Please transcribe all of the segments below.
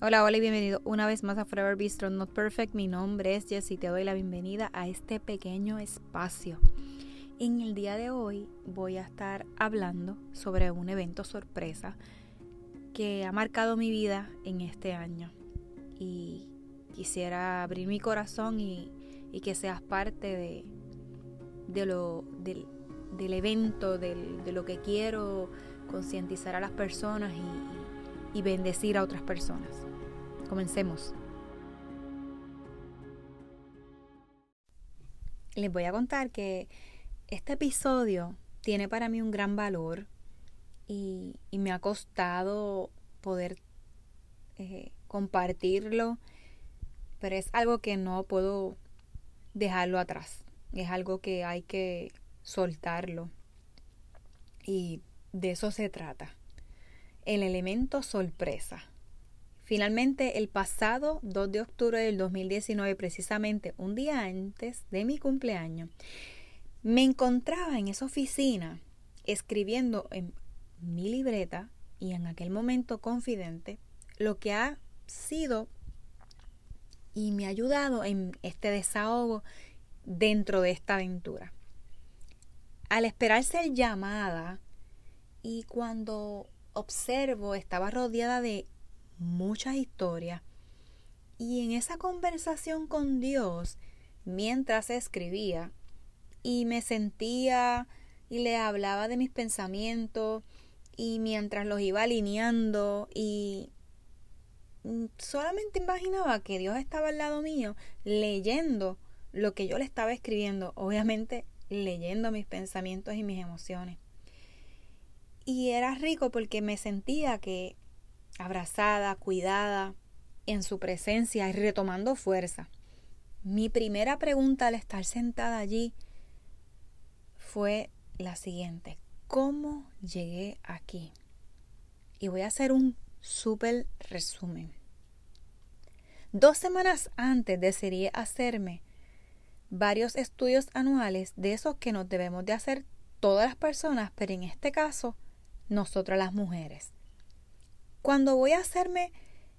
Hola, hola y bienvenido una vez más a Forever Be Strong Not Perfect. Mi nombre es Jess y te doy la bienvenida a este pequeño espacio. En el día de hoy voy a estar hablando sobre un evento sorpresa que ha marcado mi vida en este año. Y quisiera abrir mi corazón y, que seas parte de, de lo, del, del evento, del, de lo que quiero concientizar a las personas y, y bendecir a otras personas. Comencemos. Les voy a contar que este episodio tiene para mí un gran valor y, me ha costado poder eh, compartirlo, pero es algo que no puedo dejarlo atrás. Es algo que hay que soltarlo. Y de eso se trata. El elemento sorpresa. Finalmente, el pasado 2 de octubre del 2019, precisamente un día antes de mi cumpleaños, me encontraba en esa oficina escribiendo en mi libreta y en aquel momento confidente lo que ha sido y me ha ayudado en este desahogo dentro de esta aventura. Al esperar ser llamada y cuando observo estaba rodeada de muchas historias. Y en esa conversación con Dios, mientras escribía, y me sentía y le hablaba de mis pensamientos, y mientras los iba alineando, y solamente imaginaba que Dios estaba al lado mío, leyendo lo que yo le estaba escribiendo, obviamente leyendo mis pensamientos y mis emociones. Y era rico porque me sentía que abrazada, cuidada, en su presencia y retomando fuerza. Mi primera pregunta al estar sentada allí fue la siguiente. ¿Cómo llegué aquí? Y voy a hacer un súper resumen. Dos semanas antes decidí hacerme varios estudios anuales de esos que nos debemos de hacer todas las personas, pero en este caso, nosotras las mujeres. Cuando voy a hacerme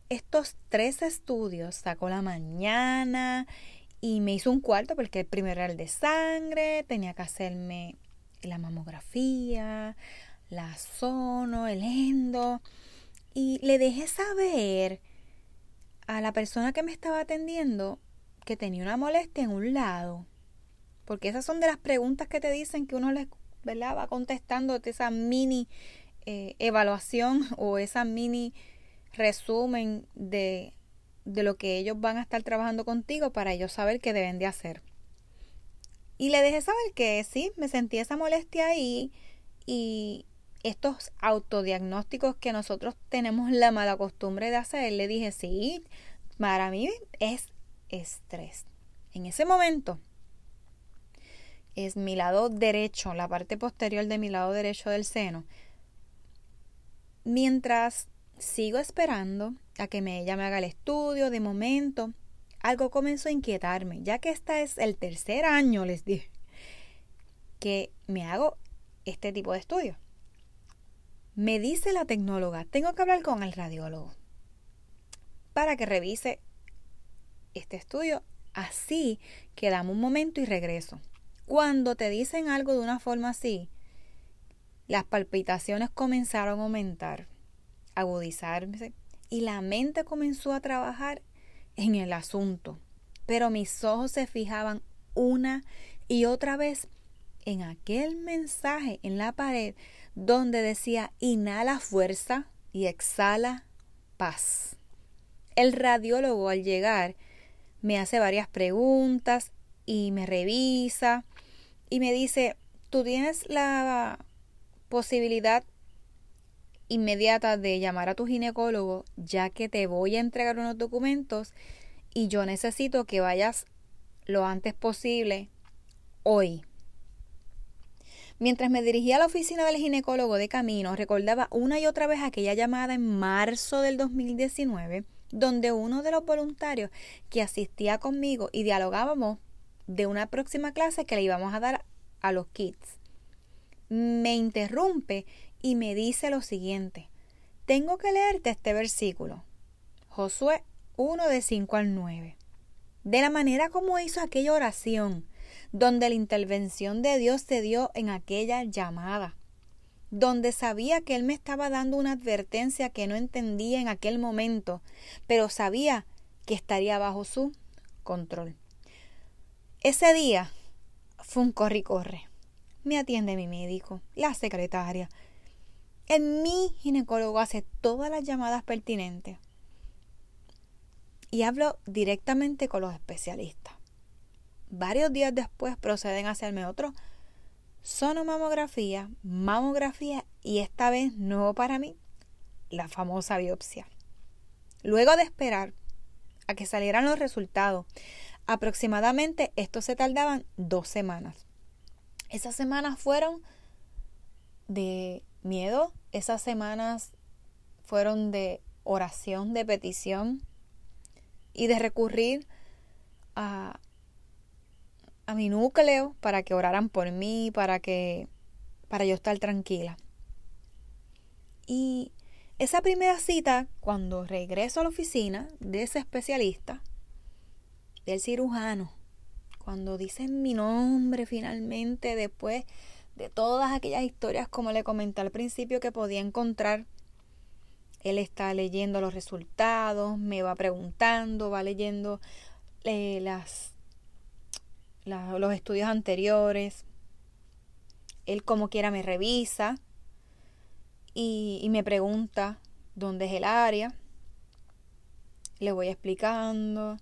estos tres estudios, saco la mañana y me hizo un cuarto porque el primero era el de sangre, tenía que hacerme la mamografía, la sono, el endo. Y le dejé saber a la persona que me estaba atendiendo que tenía una molestia en un lado. Porque esas son de las preguntas que te dicen que uno les va contestando esa mini eh, evaluación o esa mini resumen de, de lo que ellos van a estar trabajando contigo para ellos saber qué deben de hacer. Y le dejé saber que sí, me sentí esa molestia ahí y estos autodiagnósticos que nosotros tenemos la mala costumbre de hacer, le dije, sí, para mí es estrés. En ese momento es mi lado derecho, la parte posterior de mi lado derecho del seno, Mientras sigo esperando a que me, ella me haga el estudio, de momento, algo comenzó a inquietarme, ya que este es el tercer año, les dije, que me hago este tipo de estudio. Me dice la tecnóloga, tengo que hablar con el radiólogo para que revise este estudio. Así que dame un momento y regreso. Cuando te dicen algo de una forma así, las palpitaciones comenzaron a aumentar, agudizarse, y la mente comenzó a trabajar en el asunto. Pero mis ojos se fijaban una y otra vez en aquel mensaje en la pared donde decía inhala fuerza y exhala paz. El radiólogo al llegar me hace varias preguntas y me revisa y me dice, tú tienes la posibilidad inmediata de llamar a tu ginecólogo ya que te voy a entregar unos documentos y yo necesito que vayas lo antes posible hoy. Mientras me dirigía a la oficina del ginecólogo de camino, recordaba una y otra vez aquella llamada en marzo del 2019, donde uno de los voluntarios que asistía conmigo y dialogábamos de una próxima clase que le íbamos a dar a los kids me interrumpe y me dice lo siguiente. Tengo que leerte este versículo. Josué 1 de 5 al 9. De la manera como hizo aquella oración, donde la intervención de Dios se dio en aquella llamada, donde sabía que Él me estaba dando una advertencia que no entendía en aquel momento, pero sabía que estaría bajo su control. Ese día fue un corre y corre. Me atiende mi médico, la secretaria. En mi ginecólogo hace todas las llamadas pertinentes. Y hablo directamente con los especialistas. Varios días después proceden a hacerme otro sonomamografía, mamografía y esta vez no para mí, la famosa biopsia. Luego de esperar a que salieran los resultados, aproximadamente estos se tardaban dos semanas. Esas semanas fueron de miedo, esas semanas fueron de oración, de petición y de recurrir a, a mi núcleo para que oraran por mí, para que para yo estar tranquila. Y esa primera cita, cuando regreso a la oficina de ese especialista, del cirujano, cuando dicen mi nombre finalmente, después de todas aquellas historias, como le comenté al principio, que podía encontrar, él está leyendo los resultados, me va preguntando, va leyendo eh, las los estudios anteriores. Él como quiera me revisa y, y me pregunta dónde es el área. Le voy explicando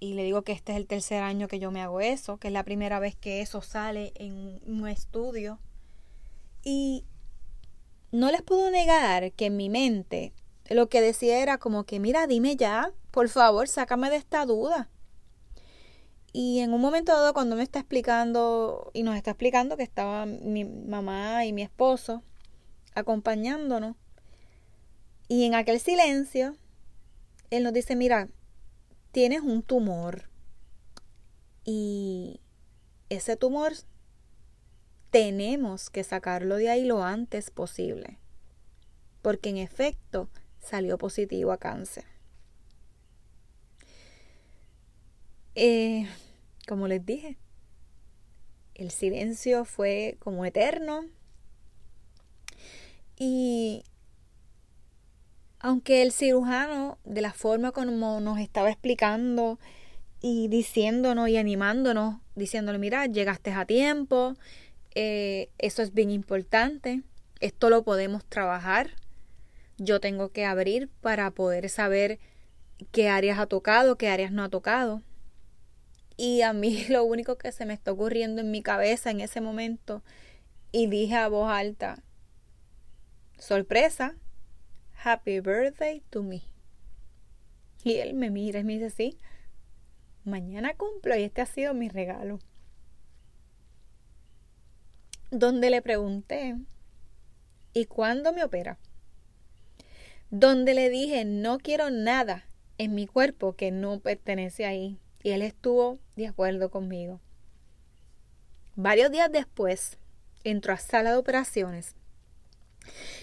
y le digo que este es el tercer año que yo me hago eso, que es la primera vez que eso sale en un estudio. Y no les puedo negar que en mi mente lo que decía era como que, mira, dime ya, por favor, sácame de esta duda. Y en un momento dado, cuando me está explicando y nos está explicando que estaba mi mamá y mi esposo acompañándonos, y en aquel silencio, él nos dice, mira, tienes un tumor y ese tumor tenemos que sacarlo de ahí lo antes posible, porque en efecto salió positivo a cáncer. Eh, como les dije, el silencio fue como eterno. Y aunque el cirujano, de la forma como nos estaba explicando y diciéndonos y animándonos, diciéndole, mira, llegaste a tiempo, eh, eso es bien importante, esto lo podemos trabajar, yo tengo que abrir para poder saber qué áreas ha tocado, qué áreas no ha tocado. Y a mí lo único que se me está ocurriendo en mi cabeza en ese momento, y dije a voz alta, sorpresa, happy birthday to me. Y él me mira y me dice, sí, mañana cumplo y este ha sido mi regalo. Donde le pregunté, ¿y cuándo me opera? Donde le dije, no quiero nada en mi cuerpo que no pertenece ahí. Y él estuvo de acuerdo conmigo. Varios días después, entró a sala de operaciones.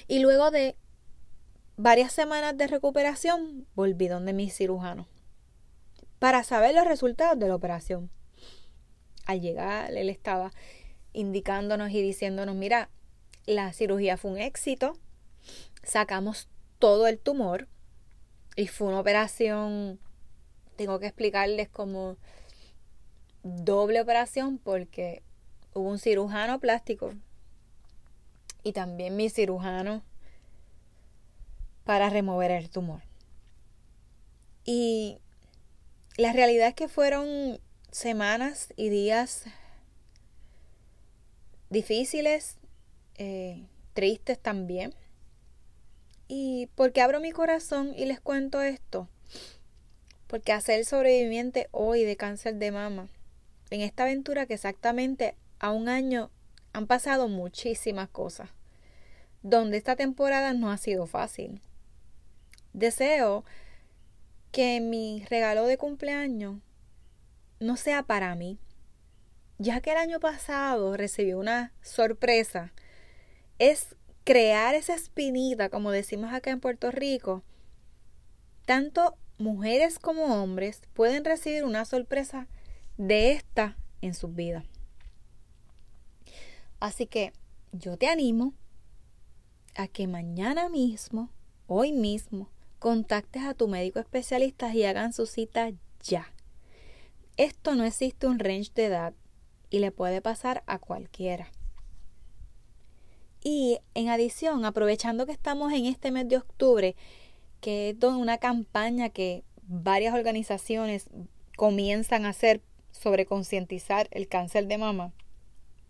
Y luego de varias semanas de recuperación, volví donde mi cirujano para saber los resultados de la operación. Al llegar, él estaba indicándonos y diciéndonos, mira, la cirugía fue un éxito, sacamos todo el tumor y fue una operación tengo que explicarles como doble operación porque hubo un cirujano plástico y también mi cirujano para remover el tumor. Y la realidad es que fueron semanas y días difíciles, eh, tristes también. Y porque abro mi corazón y les cuento esto, porque hacer sobreviviente hoy de cáncer de mama, en esta aventura que exactamente a un año han pasado muchísimas cosas, donde esta temporada no ha sido fácil. Deseo que mi regalo de cumpleaños no sea para mí, ya que el año pasado recibí una sorpresa, es crear esa espinita, como decimos acá en Puerto Rico, tanto mujeres como hombres pueden recibir una sorpresa de esta en sus vidas. Así que yo te animo a que mañana mismo, hoy mismo, contactes a tu médico especialista y hagan su cita ya. Esto no existe un range de edad y le puede pasar a cualquiera. Y en adición, aprovechando que estamos en este mes de octubre, que es una campaña que varias organizaciones comienzan a hacer sobre concientizar el cáncer de mama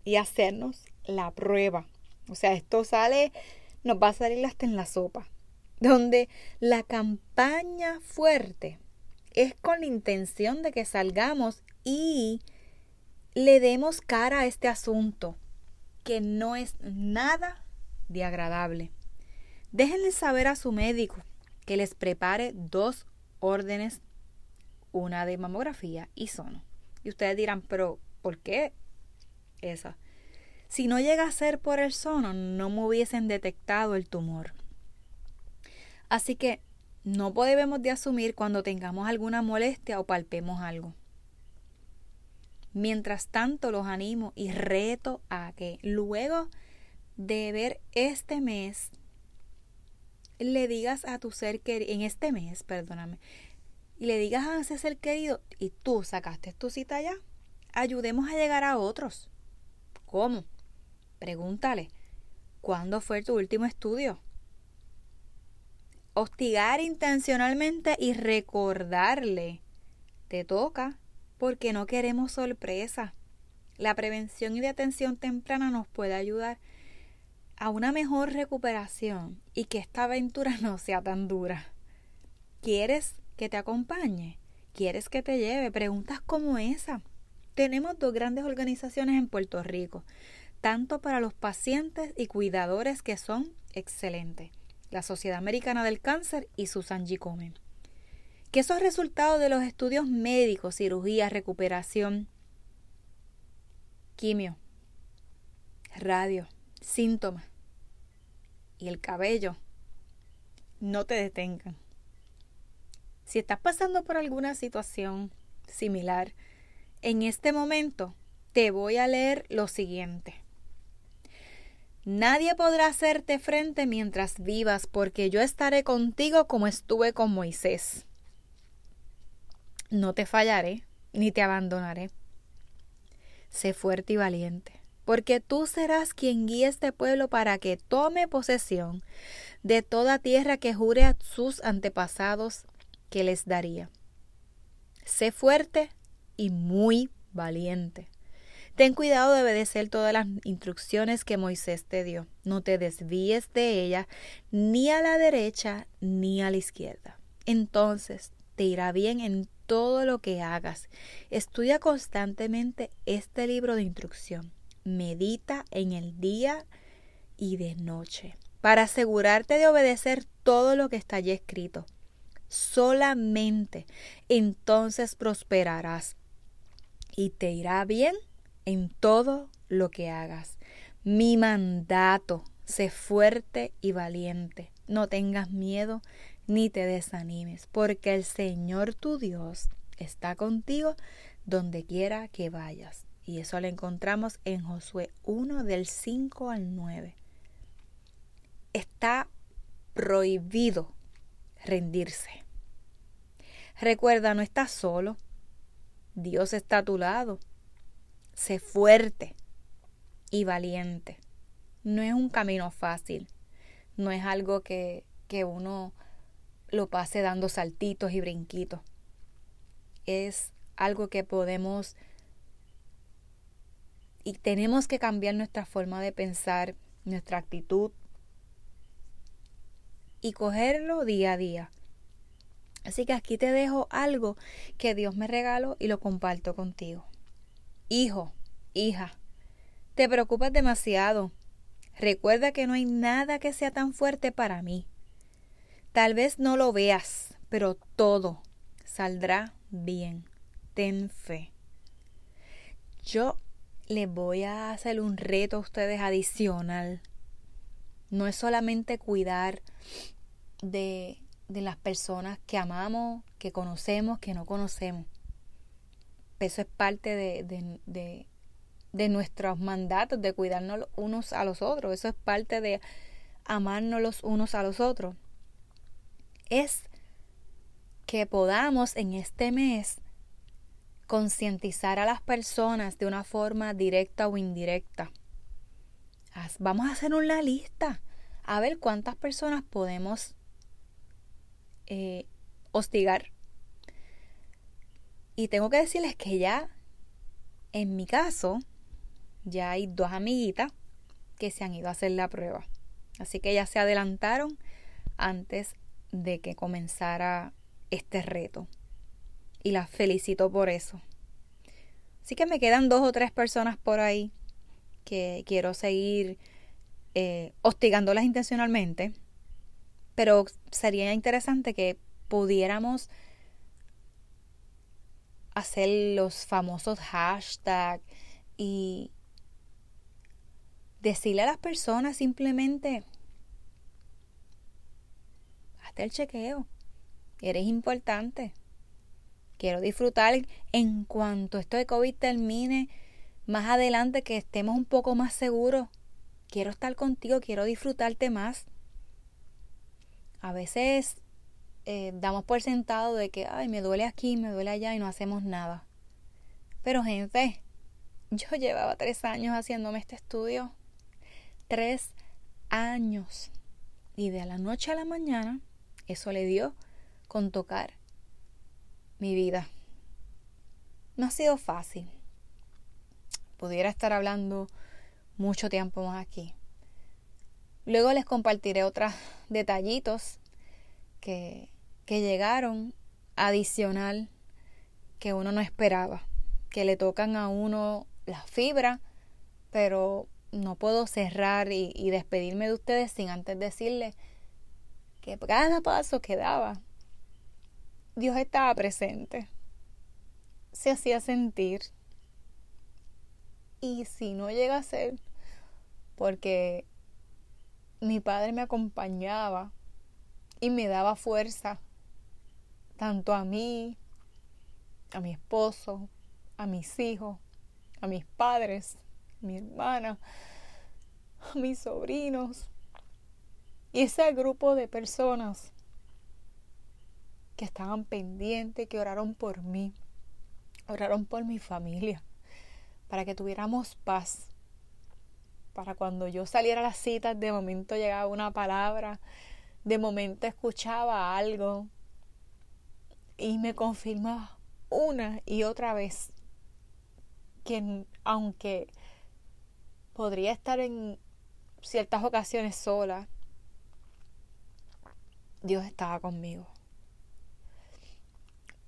y hacernos la prueba. O sea, esto sale, nos va a salir hasta en la sopa. Donde la campaña fuerte es con la intención de que salgamos y le demos cara a este asunto, que no es nada de agradable. Déjenle saber a su médico que les prepare dos órdenes, una de mamografía y sono. Y ustedes dirán, pero ¿por qué esa? Si no llega a ser por el sono, no me hubiesen detectado el tumor. Así que no podemos de asumir cuando tengamos alguna molestia o palpemos algo. Mientras tanto, los animo y reto a que luego de ver este mes, le digas a tu ser querido, en este mes, perdóname, y le digas a ese ser querido, y tú sacaste tu cita ya, ayudemos a llegar a otros. ¿Cómo? Pregúntale, ¿cuándo fue tu último estudio? Hostigar intencionalmente y recordarle, te toca, porque no queremos sorpresa. La prevención y de atención temprana nos puede ayudar a una mejor recuperación y que esta aventura no sea tan dura. ¿Quieres que te acompañe? ¿Quieres que te lleve? Preguntas como esa. Tenemos dos grandes organizaciones en Puerto Rico, tanto para los pacientes y cuidadores que son excelentes. La Sociedad Americana del Cáncer y Susan G. Komen. Que esos resultados de los estudios médicos, cirugía, recuperación, quimio, radio, síntomas y el cabello no te detengan. Si estás pasando por alguna situación similar, en este momento te voy a leer lo siguiente. Nadie podrá hacerte frente mientras vivas, porque yo estaré contigo como estuve con Moisés. No te fallaré, ni te abandonaré. Sé fuerte y valiente porque tú serás quien guíe este pueblo para que tome posesión de toda tierra que jure a sus antepasados que les daría. Sé fuerte y muy valiente. Ten cuidado de obedecer todas las instrucciones que Moisés te dio. No te desvíes de ella ni a la derecha ni a la izquierda. Entonces te irá bien en todo lo que hagas. Estudia constantemente este libro de instrucción medita en el día y de noche, para asegurarte de obedecer todo lo que está allí escrito. Solamente entonces prosperarás y te irá bien en todo lo que hagas. Mi mandato, sé fuerte y valiente. No tengas miedo ni te desanimes, porque el Señor tu Dios está contigo donde quiera que vayas. Y eso lo encontramos en Josué 1 del 5 al 9. Está prohibido rendirse. Recuerda, no estás solo. Dios está a tu lado. Sé fuerte y valiente. No es un camino fácil. No es algo que, que uno lo pase dando saltitos y brinquitos. Es algo que podemos y tenemos que cambiar nuestra forma de pensar, nuestra actitud y cogerlo día a día. Así que aquí te dejo algo que Dios me regaló y lo comparto contigo. Hijo, hija, te preocupas demasiado. Recuerda que no hay nada que sea tan fuerte para mí. Tal vez no lo veas, pero todo saldrá bien. Ten fe. Yo les voy a hacer un reto a ustedes adicional. No es solamente cuidar de de las personas que amamos, que conocemos, que no conocemos. Eso es parte de, de, de, nuestros mandatos, de cuidarnos unos a los otros. Eso es parte de amarnos los unos a los otros. Es que podamos en este mes concientizar a las personas de una forma directa o indirecta. Vamos a hacer una lista a ver cuántas personas podemos eh, hostigar. Y tengo que decirles que ya, en mi caso, ya hay dos amiguitas que se han ido a hacer la prueba. Así que ya se adelantaron antes de que comenzara este reto. Y las felicito por eso. Así que me quedan dos o tres personas por ahí que quiero seguir eh, hostigándolas intencionalmente. Pero sería interesante que pudiéramos hacer los famosos hashtags y decirle a las personas simplemente, hazte el chequeo, eres importante, quiero disfrutar en cuanto esto de COVID termine, más adelante que estemos un poco más seguros, quiero estar contigo, quiero disfrutarte más. A veces eh, damos por sentado de que, ay, me duele aquí, me duele allá y no hacemos nada. Pero gente, yo llevaba tres años haciéndome este estudio. Tres años. Y de la noche a la mañana, eso le dio con tocar mi vida. No ha sido fácil. Pudiera estar hablando mucho tiempo más aquí. Luego les compartiré otros detallitos que que llegaron adicional que uno no esperaba, que le tocan a uno la fibra, pero no puedo cerrar y, y despedirme de ustedes sin antes decirles que cada paso que daba, Dios estaba presente, se hacía sentir. Y si no llega a ser, porque mi padre me acompañaba y me daba fuerza tanto a mí, a mi esposo, a mis hijos, a mis padres, a mi hermana, a mis sobrinos y ese grupo de personas que estaban pendientes, que oraron por mí, oraron por mi familia, para que tuviéramos paz, para cuando yo saliera a las citas, de momento llegaba una palabra, de momento escuchaba algo, y me confirma una y otra vez que aunque podría estar en ciertas ocasiones sola, Dios estaba conmigo.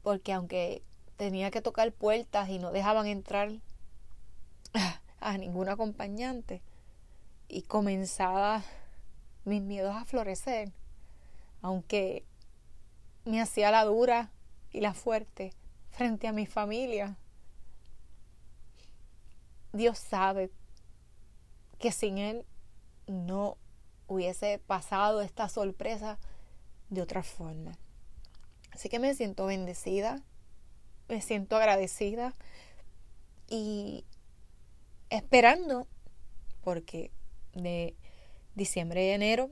Porque aunque tenía que tocar puertas y no dejaban entrar a ningún acompañante y comenzaba mis miedos a florecer, aunque me hacía la dura y la fuerte frente a mi familia. Dios sabe que sin Él no hubiese pasado esta sorpresa de otra forma. Así que me siento bendecida, me siento agradecida y esperando, porque de diciembre y enero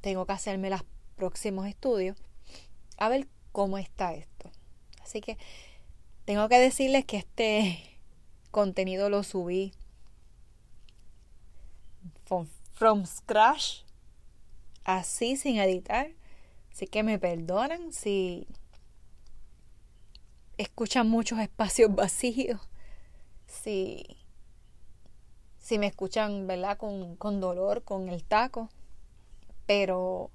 tengo que hacerme los próximos estudios, a ver cómo está esto. Así que tengo que decirles que este contenido lo subí from, scratch, así sin editar. Así que me perdonan si escuchan muchos espacios vacíos, si, si me escuchan, ¿verdad? Con, con dolor, con el taco, pero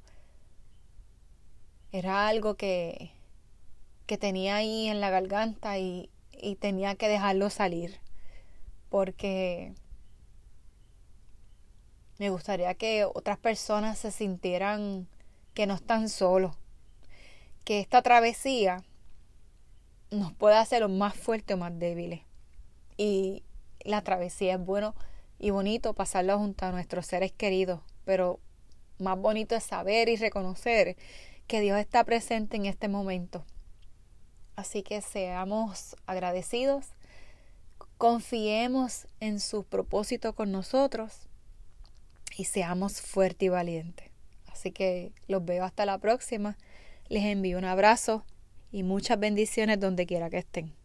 era algo que, que tenía ahí en la garganta y, y tenía que dejarlo salir porque me gustaría que otras personas se sintieran que no están solos, que esta travesía nos puede hacer más fuertes o más débiles. Y la travesía es bueno y bonito pasarla junto a nuestros seres queridos, pero más bonito es saber y reconocer que Dios está presente en este momento. Así que seamos agradecidos, confiemos en su propósito con nosotros y seamos fuertes y valientes. Así que los veo hasta la próxima. Les envío un abrazo y muchas bendiciones donde quiera que estén.